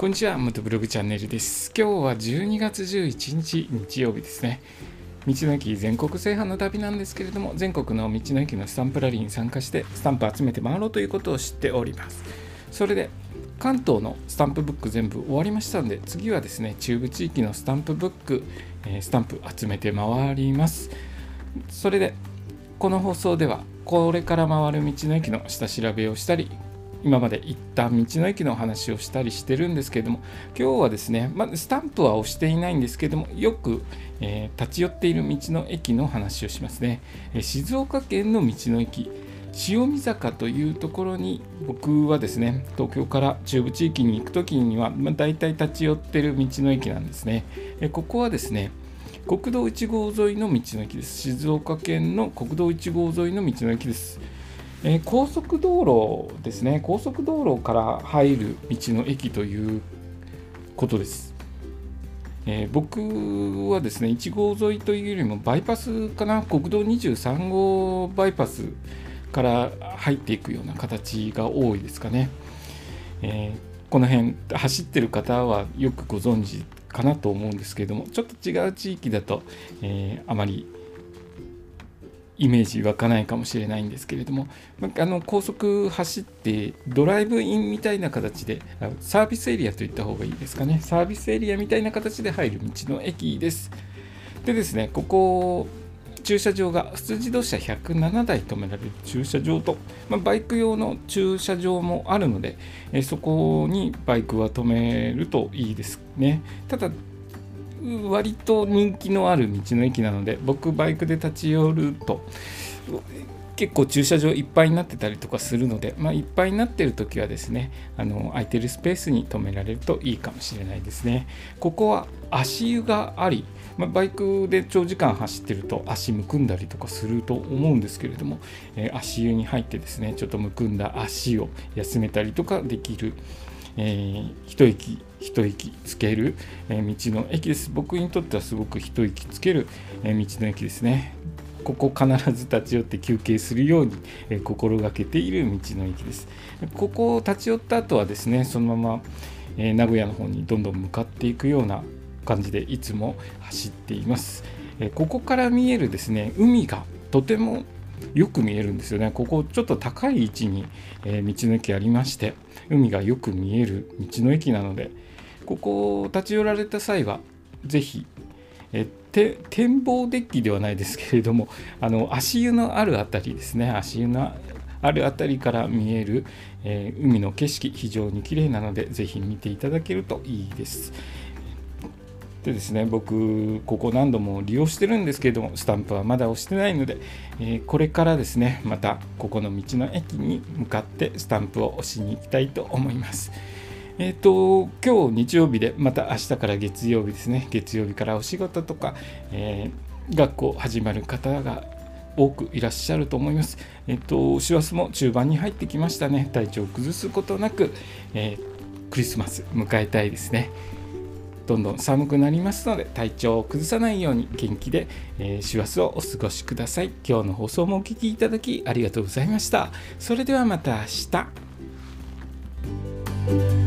こんにちは、元ブログチャンネルです。今日は12月11日日曜日ですね。道の駅全国制覇の旅なんですけれども、全国の道の駅のスタンプラリーに参加して、スタンプ集めて回ろうということを知っております。それで、関東のスタンプブック全部終わりましたので、次はですね、中部地域のスタンプブック、えスタンプ集めて回ります。それで、この放送では、これから回る道の駅の下調べをしたり、今まで行った道の駅の話をしたりしてるんですけれども今日はですね、ま、スタンプは押していないんですけれどもよく、えー、立ち寄っている道の駅の話をしますね、え、静岡県の道の駅塩見坂というところに僕はですね東京から中部地域に行く時には、まあ、大体立ち寄ってる道の駅なんですね、え、ここはですね国道1号沿いの道の駅です。静岡県の国道1号沿いの道の駅です。えー、高速道路ですね。高速道路から入る道の駅ということです、えー、僕はですね1号沿いというよりもバイパスかな。国道23号バイパスから入っていくような形が多いですかね、えー、この辺走ってる方はよくご存知かなと思うんですけれどもちょっと違う地域だと、えあまりイメージ湧かないかもしれないんですけれども、あの高速走ってドライブインみたいな形でサービスエリアといった方がいいですかね。サービスエリアみたいな形で入る道の駅です。でですねここ駐車場が普通自動車107台止められる駐車場と、まあ、バイク用の駐車場もあるので、えそこにバイクは止めるといいですね。ただ割と人気のある道の駅なので僕バイクで立ち寄ると結構駐車場いっぱいになってたりとかするので、まあ、いっぱいになってる時はですねあの空いてるスペースに止められるといいかもしれないですね。ここは足湯があり、まあ、バイクで長時間走ってると足むくんだりとかすると思うんですけれども、えー、足湯に入ってですねちょっとむくんだ足を休めたりとかできるえー、一息一息つける、えー、道の駅です。僕にとってはすごく一息つける、えー、道の駅ですね。ここ必ず立ち寄って休憩するように、えー、心がけている道の駅です。ここを立ち寄った後はですねそのまま、え名古屋の方にどんどん向かっていくような感じでいつも走っています、えここから見えるですね海がとてもよく見えるんですよね。ここちょっと高い位置に、えー、道の駅ありまして、海がよく見える道の駅なので、ここを立ち寄られた際は、ぜひ、え展望デッキではないですけれども、あの足湯のある辺りですね、足湯のある辺りから見える、えー、海の景色、非常に綺麗なので、ぜひ見ていただけるといいです。でですね僕ここ何度も利用してるんですけれどもスタンプはまだ押してないので、えー、これからですねまたここの道の駅に向かってスタンプを押しに行きたいと思いますえっ、ー、と今日日曜日でまた明日から月曜日ですね月曜日からお仕事とか、えー、学校始まる方が多くいらっしゃると思います。えっ、と、師走も中盤に入ってきましたね。体調を崩すことなく、えクリスマス迎えたいですね。どんどん寒くなりますので体調を崩さないように元気で、えー、師走をお過ごしください。今日の放送もお聴きいただきありがとうございました。それではまた明日。